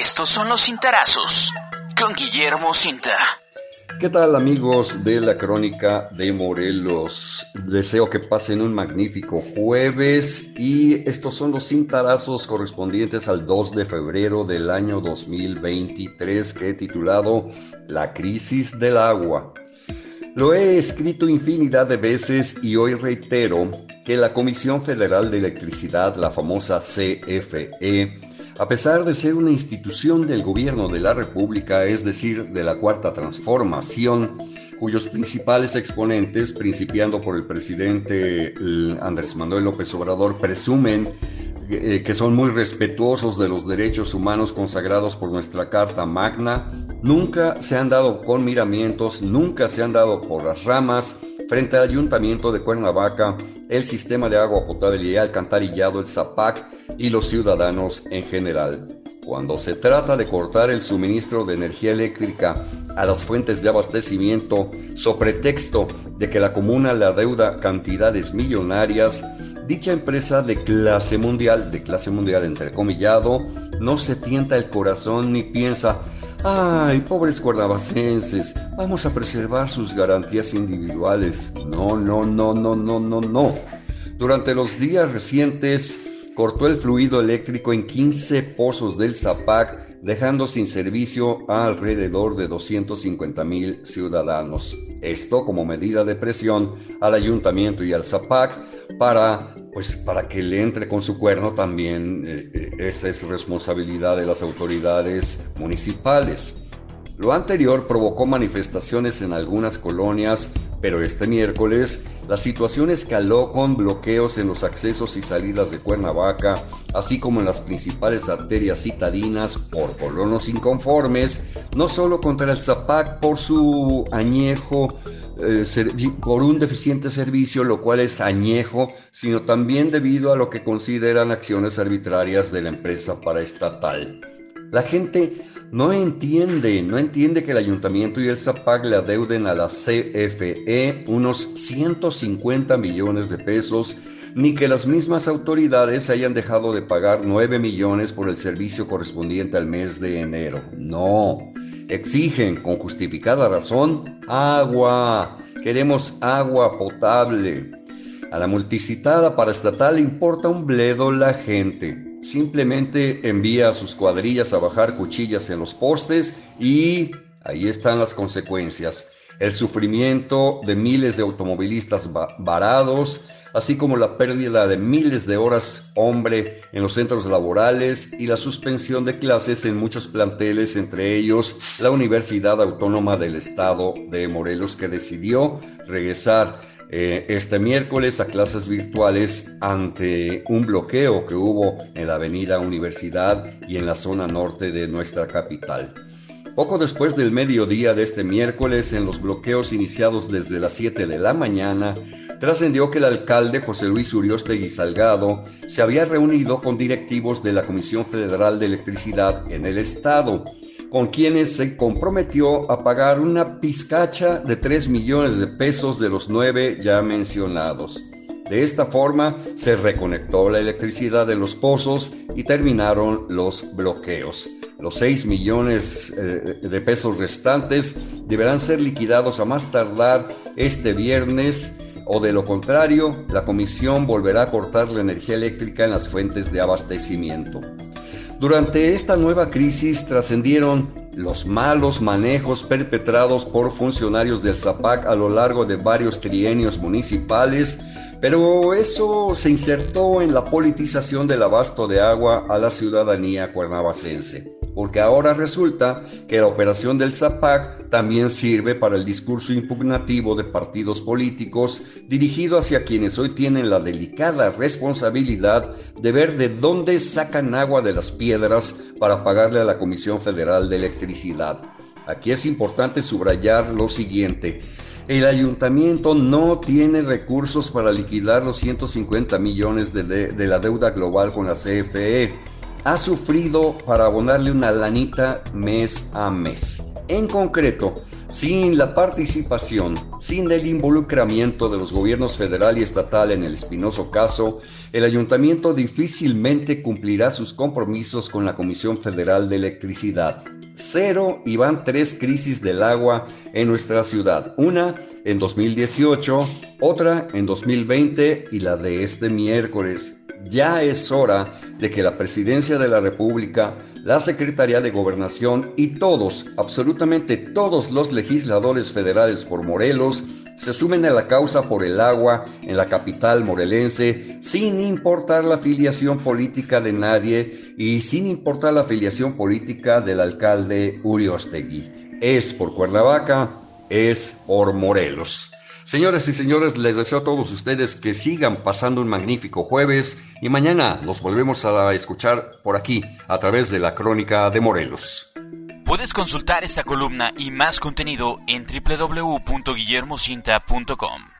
Estos son los cintarazos con Guillermo Cinta. ¿Qué tal amigos de la crónica de Morelos? Deseo que pasen un magnífico jueves y estos son los cintarazos correspondientes al 2 de febrero del año 2023 que he titulado La crisis del agua. Lo he escrito infinidad de veces y hoy reitero que la Comisión Federal de Electricidad, la famosa CFE, a pesar de ser una institución del gobierno de la República, es decir, de la Cuarta Transformación, cuyos principales exponentes, principiando por el presidente Andrés Manuel López Obrador, presumen eh, que son muy respetuosos de los derechos humanos consagrados por nuestra Carta Magna, nunca se han dado con miramientos, nunca se han dado por las ramas frente al Ayuntamiento de Cuernavaca, el sistema de agua potable y alcantarillado, el ZAPAC y los ciudadanos en general. Cuando se trata de cortar el suministro de energía eléctrica a las fuentes de abastecimiento, sobre pretexto de que la comuna le adeuda cantidades millonarias, dicha empresa de clase mundial, de clase mundial entrecomillado, no se tienta el corazón ni piensa, ay, pobres cuernavacenses, vamos a preservar sus garantías individuales. No, no, no, no, no, no, no. Durante los días recientes, cortó el fluido eléctrico en 15 pozos del Zapac, dejando sin servicio a alrededor de 250 mil ciudadanos. Esto como medida de presión al ayuntamiento y al Zapac para, pues, para que le entre con su cuerno también. Eh, eh, esa es responsabilidad de las autoridades municipales. Lo anterior provocó manifestaciones en algunas colonias, pero este miércoles la situación escaló con bloqueos en los accesos y salidas de Cuernavaca, así como en las principales arterias citadinas por colonos inconformes, no solo contra el Zapac por su añejo, eh, por un deficiente servicio, lo cual es añejo, sino también debido a lo que consideran acciones arbitrarias de la empresa paraestatal. La gente no entiende, no entiende que el ayuntamiento y el ZAPAC le adeuden a la CFE unos 150 millones de pesos, ni que las mismas autoridades hayan dejado de pagar 9 millones por el servicio correspondiente al mes de enero. No, exigen con justificada razón agua. Queremos agua potable. A la multicitada paraestatal le importa un bledo la gente simplemente envía a sus cuadrillas a bajar cuchillas en los postes y ahí están las consecuencias. El sufrimiento de miles de automovilistas varados, así como la pérdida de miles de horas hombre en los centros laborales y la suspensión de clases en muchos planteles, entre ellos la Universidad Autónoma del Estado de Morelos, que decidió regresar eh, este miércoles a clases virtuales ante un bloqueo que hubo en la avenida Universidad y en la zona norte de nuestra capital. Poco después del mediodía de este miércoles, en los bloqueos iniciados desde las 7 de la mañana, trascendió que el alcalde José Luis Uriostegui Salgado se había reunido con directivos de la Comisión Federal de Electricidad en el estado con quienes se comprometió a pagar una pizcacha de 3 millones de pesos de los nueve ya mencionados. De esta forma se reconectó la electricidad de los pozos y terminaron los bloqueos. Los 6 millones eh, de pesos restantes deberán ser liquidados a más tardar este viernes o de lo contrario, la comisión volverá a cortar la energía eléctrica en las fuentes de abastecimiento. Durante esta nueva crisis trascendieron los malos manejos perpetrados por funcionarios del ZAPAC a lo largo de varios trienios municipales, pero eso se insertó en la politización del abasto de agua a la ciudadanía cuernavacense porque ahora resulta que la operación del ZAPAC también sirve para el discurso impugnativo de partidos políticos dirigido hacia quienes hoy tienen la delicada responsabilidad de ver de dónde sacan agua de las piedras para pagarle a la Comisión Federal de Electricidad. Aquí es importante subrayar lo siguiente. El ayuntamiento no tiene recursos para liquidar los 150 millones de, de la deuda global con la CFE ha sufrido para abonarle una lanita mes a mes. En concreto, sin la participación, sin el involucramiento de los gobiernos federal y estatal en el espinoso caso, el ayuntamiento difícilmente cumplirá sus compromisos con la Comisión Federal de Electricidad. Cero y van tres crisis del agua en nuestra ciudad. Una en 2018, otra en 2020 y la de este miércoles. Ya es hora de que la Presidencia de la República, la Secretaría de Gobernación y todos, absolutamente todos los legisladores federales por Morelos, se sumen a la causa por el agua en la capital morelense, sin importar la afiliación política de nadie y sin importar la afiliación política del alcalde Uriostegui. Es por Cuernavaca, es por Morelos. Señores y señores, les deseo a todos ustedes que sigan pasando un magnífico jueves y mañana nos volvemos a escuchar por aquí a través de la Crónica de Morelos. Puedes consultar esta columna y más contenido en www.guillermocinta.com.